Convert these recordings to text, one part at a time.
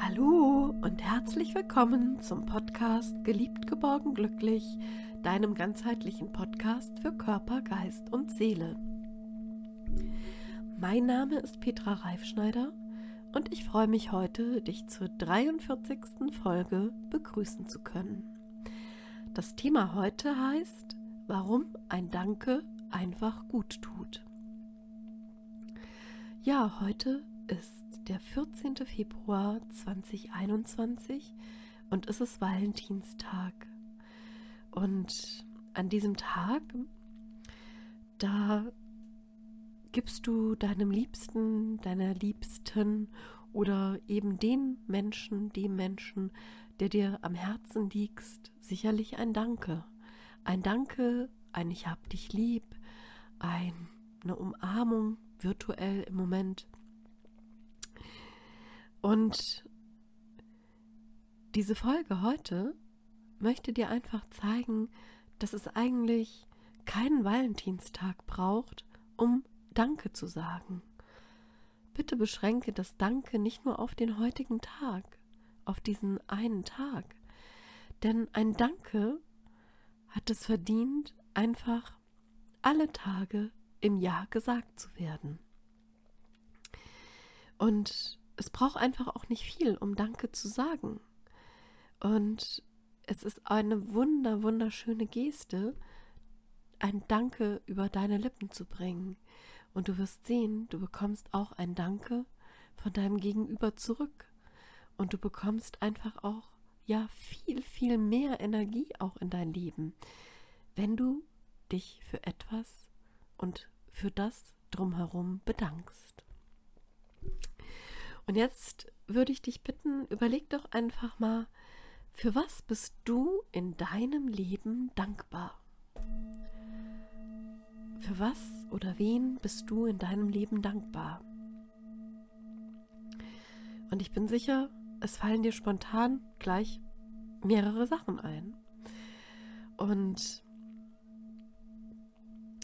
Hallo und herzlich willkommen zum Podcast Geliebt, geborgen, glücklich, deinem ganzheitlichen Podcast für Körper, Geist und Seele. Mein Name ist Petra Reifschneider und ich freue mich heute, dich zur 43. Folge begrüßen zu können. Das Thema heute heißt, warum ein Danke einfach gut tut. Ja, heute ist der 14. Februar 2021 und es ist Valentinstag. Und an diesem Tag, da gibst du deinem Liebsten, deiner Liebsten oder eben den Menschen, dem Menschen, der dir am Herzen liegt, sicherlich ein Danke. Ein Danke, ein Ich hab dich lieb, ein, eine Umarmung virtuell im Moment und diese Folge heute möchte dir einfach zeigen, dass es eigentlich keinen Valentinstag braucht, um Danke zu sagen. Bitte beschränke das Danke nicht nur auf den heutigen Tag, auf diesen einen Tag. Denn ein Danke hat es verdient, einfach alle Tage im Jahr gesagt zu werden. Und es braucht einfach auch nicht viel, um Danke zu sagen. Und es ist eine wunder, wunderschöne Geste, ein Danke über deine Lippen zu bringen. Und du wirst sehen, du bekommst auch ein Danke von deinem Gegenüber zurück. Und du bekommst einfach auch, ja, viel, viel mehr Energie auch in dein Leben, wenn du dich für etwas und für das drumherum bedankst. Und jetzt würde ich dich bitten, überleg doch einfach mal, für was bist du in deinem Leben dankbar? Für was oder wen bist du in deinem Leben dankbar? Und ich bin sicher, es fallen dir spontan gleich mehrere Sachen ein. Und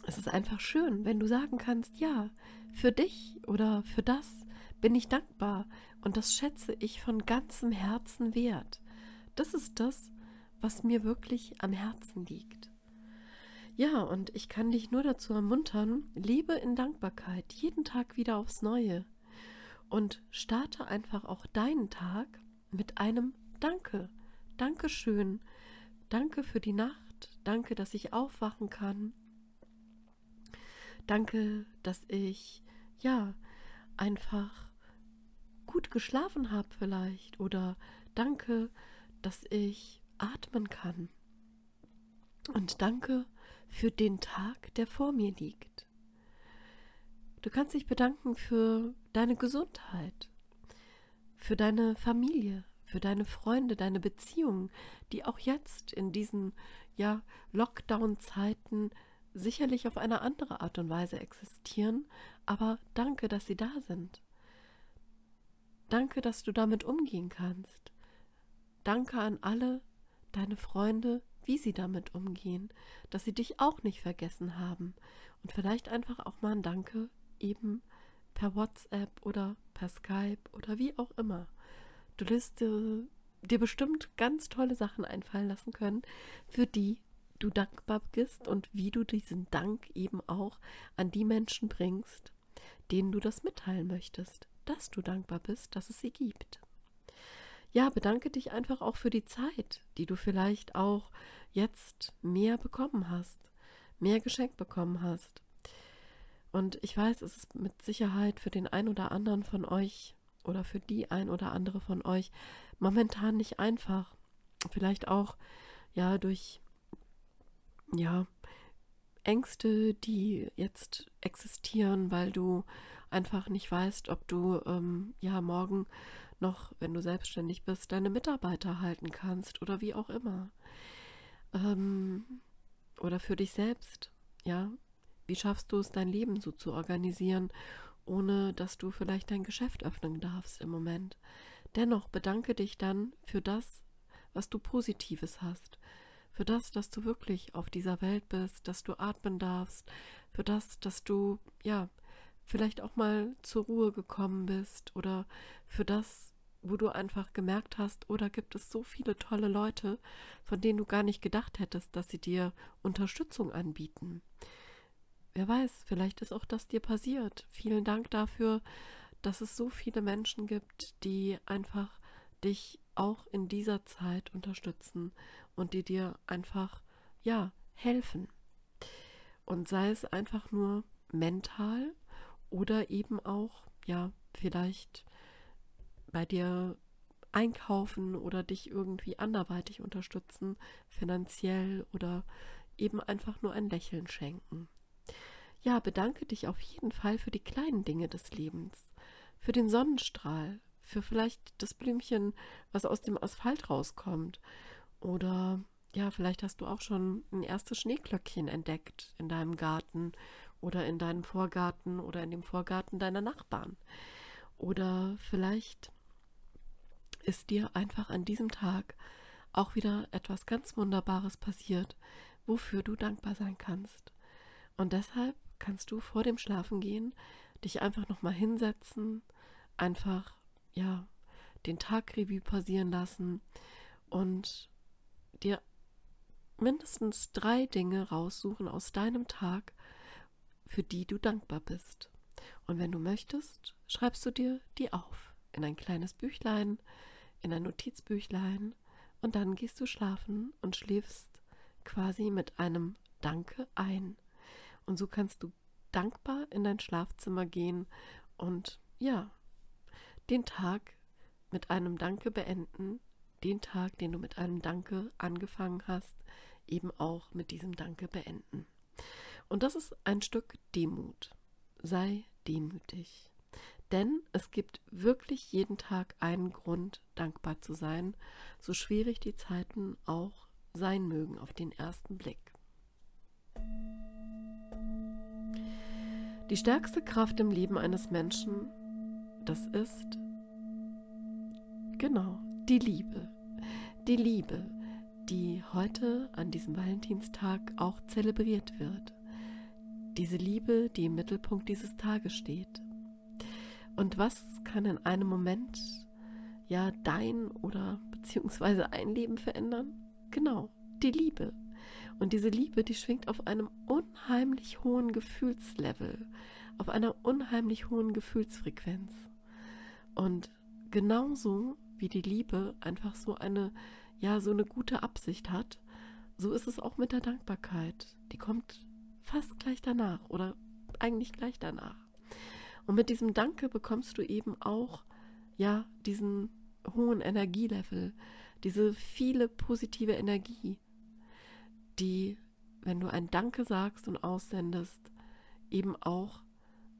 es ist einfach schön, wenn du sagen kannst, ja, für dich oder für das, bin ich dankbar und das schätze ich von ganzem Herzen wert. Das ist das, was mir wirklich am Herzen liegt. Ja, und ich kann dich nur dazu ermuntern, lebe in Dankbarkeit jeden Tag wieder aufs Neue und starte einfach auch deinen Tag mit einem Danke. Dankeschön. Danke für die Nacht. Danke, dass ich aufwachen kann. Danke, dass ich ja einfach gut geschlafen habe vielleicht oder danke, dass ich atmen kann. Und danke für den Tag, der vor mir liegt. Du kannst dich bedanken für deine Gesundheit, für deine Familie, für deine Freunde, deine Beziehungen, die auch jetzt in diesen ja Lockdown-Zeiten sicherlich auf eine andere Art und Weise existieren, aber danke, dass sie da sind. Danke, dass du damit umgehen kannst. Danke an alle deine Freunde, wie sie damit umgehen, dass sie dich auch nicht vergessen haben. Und vielleicht einfach auch mal ein Danke eben per WhatsApp oder per Skype oder wie auch immer. Du wirst dir, dir bestimmt ganz tolle Sachen einfallen lassen können, für die du dankbar bist und wie du diesen Dank eben auch an die Menschen bringst, denen du das mitteilen möchtest dass du dankbar bist, dass es sie gibt. Ja, bedanke dich einfach auch für die Zeit, die du vielleicht auch jetzt mehr bekommen hast, mehr geschenkt bekommen hast. Und ich weiß, es ist mit Sicherheit für den ein oder anderen von euch oder für die ein oder andere von euch momentan nicht einfach. Vielleicht auch ja durch ja Ängste, die jetzt existieren, weil du einfach nicht weißt, ob du ähm, ja morgen noch, wenn du selbstständig bist, deine Mitarbeiter halten kannst oder wie auch immer. Ähm, oder für dich selbst, ja. Wie schaffst du es, dein Leben so zu organisieren, ohne dass du vielleicht dein Geschäft öffnen darfst im Moment? Dennoch bedanke dich dann für das, was du Positives hast, für das, dass du wirklich auf dieser Welt bist, dass du atmen darfst, für das, dass du, ja, vielleicht auch mal zur Ruhe gekommen bist oder für das, wo du einfach gemerkt hast, oder oh, gibt es so viele tolle Leute, von denen du gar nicht gedacht hättest, dass sie dir Unterstützung anbieten. Wer weiß, vielleicht ist auch das dir passiert. Vielen Dank dafür, dass es so viele Menschen gibt, die einfach dich auch in dieser Zeit unterstützen und die dir einfach, ja, helfen. Und sei es einfach nur mental oder eben auch, ja, vielleicht bei dir einkaufen oder dich irgendwie anderweitig unterstützen, finanziell oder eben einfach nur ein Lächeln schenken. Ja, bedanke dich auf jeden Fall für die kleinen Dinge des Lebens, für den Sonnenstrahl, für vielleicht das Blümchen, was aus dem Asphalt rauskommt. Oder ja, vielleicht hast du auch schon ein erstes Schneeglöckchen entdeckt in deinem Garten oder in deinem Vorgarten oder in dem Vorgarten deiner Nachbarn. Oder vielleicht ist dir einfach an diesem Tag auch wieder etwas ganz Wunderbares passiert, wofür du dankbar sein kannst. Und deshalb kannst du vor dem Schlafengehen dich einfach nochmal hinsetzen, einfach, ja, den Tag Revue passieren lassen und dir mindestens drei Dinge raussuchen aus deinem Tag, für die du dankbar bist. Und wenn du möchtest, schreibst du dir die auf in ein kleines Büchlein, in ein Notizbüchlein und dann gehst du schlafen und schläfst quasi mit einem Danke ein. Und so kannst du dankbar in dein Schlafzimmer gehen und ja, den Tag mit einem Danke beenden, den Tag, den du mit einem Danke angefangen hast, eben auch mit diesem Danke beenden. Und das ist ein Stück Demut. Sei demütig. Denn es gibt wirklich jeden Tag einen Grund, dankbar zu sein, so schwierig die Zeiten auch sein mögen auf den ersten Blick. Die stärkste Kraft im Leben eines Menschen, das ist genau die Liebe. Die Liebe, die heute an diesem Valentinstag auch zelebriert wird. Diese Liebe, die im Mittelpunkt dieses Tages steht. Und was kann in einem Moment ja dein oder beziehungsweise ein Leben verändern? Genau, die Liebe. Und diese Liebe, die schwingt auf einem unheimlich hohen Gefühlslevel, auf einer unheimlich hohen Gefühlsfrequenz. Und genauso wie die Liebe einfach so eine, ja, so eine gute Absicht hat, so ist es auch mit der Dankbarkeit. Die kommt fast gleich danach oder eigentlich gleich danach. Und mit diesem Danke bekommst du eben auch, ja, diesen hohen Energielevel, diese viele positive Energie, die, wenn du ein Danke sagst und aussendest, eben auch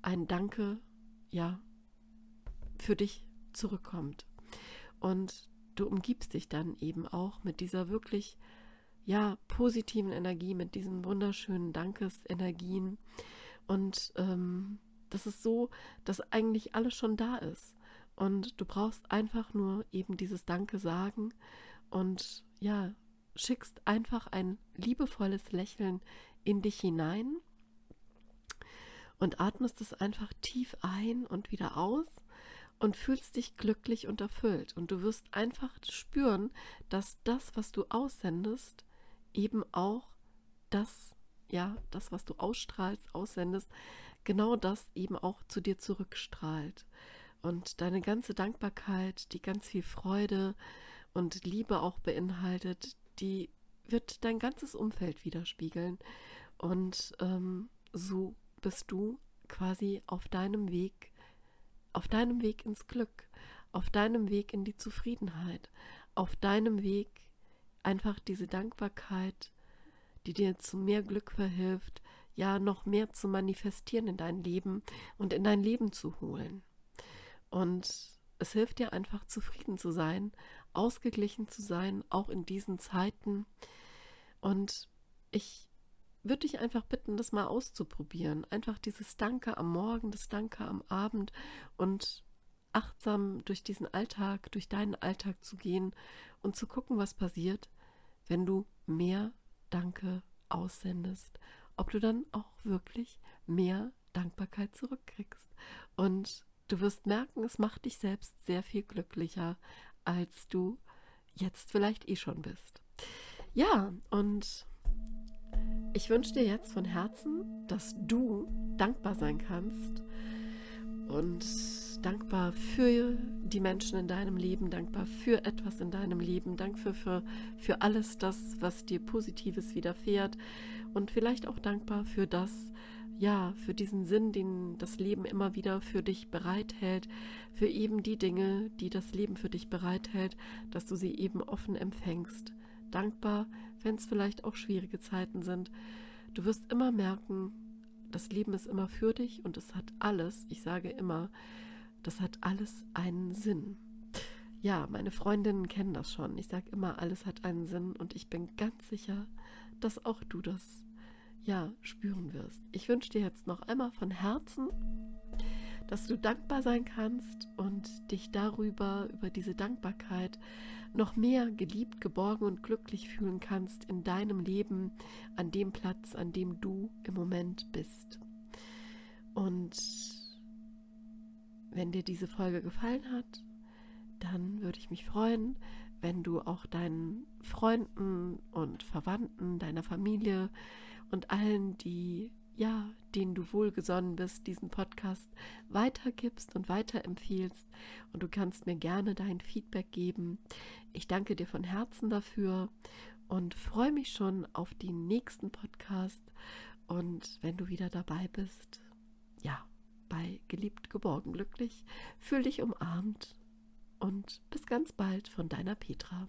ein Danke, ja, für dich zurückkommt. Und du umgibst dich dann eben auch mit dieser wirklich, ja, positiven Energie, mit diesen wunderschönen Dankesenergien. Und ähm, das ist so, dass eigentlich alles schon da ist. Und du brauchst einfach nur eben dieses Danke sagen und ja, schickst einfach ein liebevolles Lächeln in dich hinein und atmest es einfach tief ein und wieder aus und fühlst dich glücklich und erfüllt. Und du wirst einfach spüren, dass das, was du aussendest, eben auch das, ja, das, was du ausstrahlst, aussendest, genau das eben auch zu dir zurückstrahlt. Und deine ganze Dankbarkeit, die ganz viel Freude und Liebe auch beinhaltet, die wird dein ganzes Umfeld widerspiegeln. Und ähm, so bist du quasi auf deinem Weg, auf deinem Weg ins Glück, auf deinem Weg in die Zufriedenheit, auf deinem Weg einfach diese Dankbarkeit, die dir zu mehr Glück verhilft, ja noch mehr zu manifestieren in dein Leben und in dein Leben zu holen. Und es hilft dir einfach zufrieden zu sein, ausgeglichen zu sein, auch in diesen Zeiten. Und ich würde dich einfach bitten, das mal auszuprobieren. Einfach dieses Danke am Morgen, das Danke am Abend und achtsam durch diesen Alltag, durch deinen Alltag zu gehen und zu gucken, was passiert, wenn du mehr Danke aussendest. Ob du dann auch wirklich mehr Dankbarkeit zurückkriegst. Und du wirst merken, es macht dich selbst sehr viel glücklicher, als du jetzt vielleicht eh schon bist. Ja, und ich wünsche dir jetzt von Herzen, dass du dankbar sein kannst und dankbar für die Menschen in deinem Leben, dankbar für etwas in deinem Leben, dankbar für, für alles das, was dir Positives widerfährt und vielleicht auch dankbar für das, ja, für diesen Sinn, den das Leben immer wieder für dich bereithält, für eben die Dinge, die das Leben für dich bereithält, dass du sie eben offen empfängst. Dankbar, wenn es vielleicht auch schwierige Zeiten sind. Du wirst immer merken, das Leben ist immer für dich und es hat alles, ich sage immer, das hat alles einen Sinn. Ja, meine Freundinnen kennen das schon. Ich sage immer, alles hat einen Sinn und ich bin ganz sicher, dass auch du das ja spüren wirst. Ich wünsche dir jetzt noch einmal von Herzen, dass du dankbar sein kannst und dich darüber, über diese Dankbarkeit, noch mehr geliebt, geborgen und glücklich fühlen kannst in deinem Leben, an dem Platz, an dem du im Moment bist. Und wenn dir diese Folge gefallen hat, dann würde ich mich freuen, wenn du auch deinen Freunden und Verwandten, deiner Familie und allen, die ja, denen du wohlgesonnen bist, diesen Podcast weitergibst und weiterempfiehlst. Und du kannst mir gerne dein Feedback geben. Ich danke dir von Herzen dafür und freue mich schon auf den nächsten Podcast. Und wenn du wieder dabei bist, ja, bei Geliebt, Geborgen, Glücklich, fühl dich umarmt und bis ganz bald von deiner Petra.